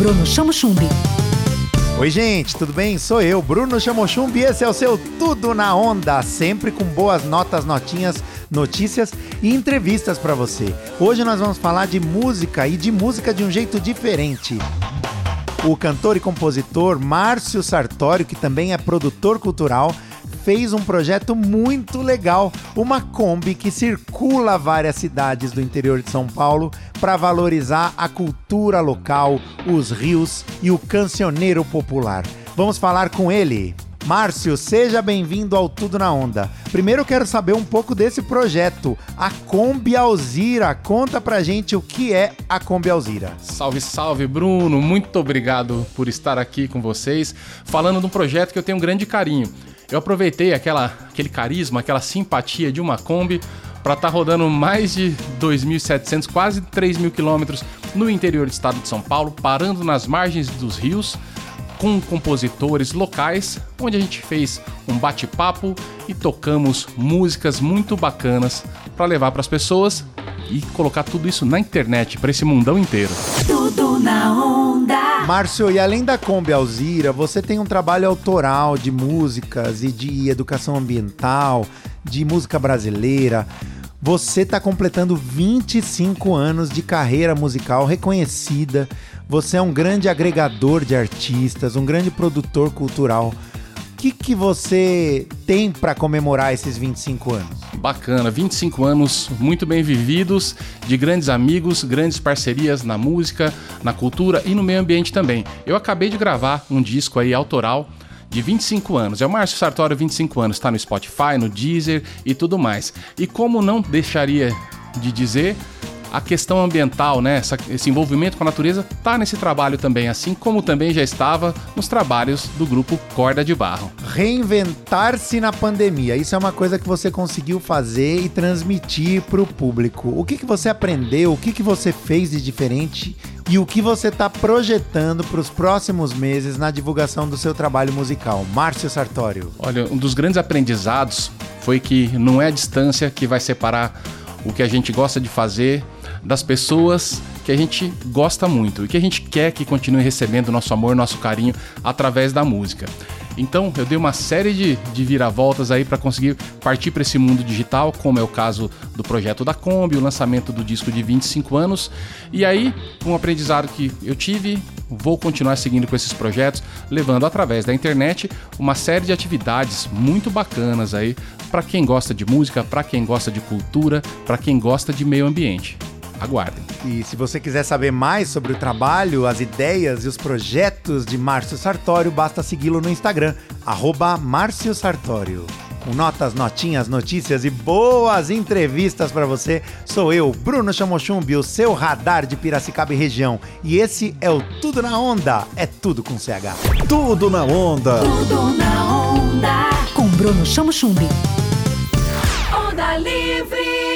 Bruno Chamo Chumbi. Oi, gente, tudo bem? Sou eu, Bruno Chamochumbi, e esse é o seu Tudo na Onda, sempre com boas notas, notinhas, notícias e entrevistas para você. Hoje nós vamos falar de música e de música de um jeito diferente. O cantor e compositor Márcio Sartório, que também é produtor cultural, fez um projeto muito legal, uma Kombi que circula várias cidades do interior de São Paulo para valorizar a cultura local, os rios e o cancioneiro popular. Vamos falar com ele. Márcio, seja bem-vindo ao Tudo na Onda. Primeiro quero saber um pouco desse projeto, a Kombi Alzira. Conta pra gente o que é a Kombi Alzira. Salve, salve, Bruno. Muito obrigado por estar aqui com vocês, falando de um projeto que eu tenho um grande carinho. Eu aproveitei aquela, aquele carisma, aquela simpatia de uma Kombi para estar tá rodando mais de 2.700, quase 3.000 quilômetros no interior do estado de São Paulo, parando nas margens dos rios com compositores locais, onde a gente fez um bate-papo e tocamos músicas muito bacanas para levar para as pessoas e colocar tudo isso na internet para esse mundão inteiro. Tudo na. Márcio, e além da Kombi Alzira, você tem um trabalho autoral de músicas e de educação ambiental, de música brasileira. Você está completando 25 anos de carreira musical reconhecida. Você é um grande agregador de artistas, um grande produtor cultural que, que você tem para comemorar esses 25 anos? Bacana, 25 anos muito bem vividos, de grandes amigos, grandes parcerias na música, na cultura e no meio ambiente também. Eu acabei de gravar um disco aí autoral de 25 anos. É o Márcio Sartório, 25 anos, está no Spotify, no Deezer e tudo mais. E como não deixaria de dizer, a questão ambiental, né, essa, esse envolvimento com a natureza, está nesse trabalho também, assim como também já estava nos trabalhos do grupo Corda de Barro. Reinventar-se na pandemia, isso é uma coisa que você conseguiu fazer e transmitir para o público. O que, que você aprendeu, o que, que você fez de diferente e o que você está projetando para os próximos meses na divulgação do seu trabalho musical. Márcio Sartório. Olha, um dos grandes aprendizados foi que não é a distância que vai separar o que a gente gosta de fazer das pessoas que a gente gosta muito e que a gente quer que continue recebendo nosso amor, nosso carinho através da música. Então eu dei uma série de, de viravoltas aí para conseguir partir para esse mundo digital, como é o caso do projeto da Kombi, o lançamento do disco de 25 anos. E aí, um aprendizado que eu tive, vou continuar seguindo com esses projetos, levando através da internet uma série de atividades muito bacanas aí para quem gosta de música, para quem gosta de cultura, para quem gosta de meio ambiente aguardem. E se você quiser saber mais sobre o trabalho, as ideias e os projetos de Márcio Sartório, basta segui-lo no Instagram, arroba Márcio Sartório. Com notas, notinhas, notícias e boas entrevistas para você, sou eu, Bruno Chamochumbi, o seu radar de Piracicaba e região. E esse é o Tudo na Onda, é tudo com CH. Tudo na Onda. Tudo na Onda. Com Bruno Chamochumbi. Onda Livre.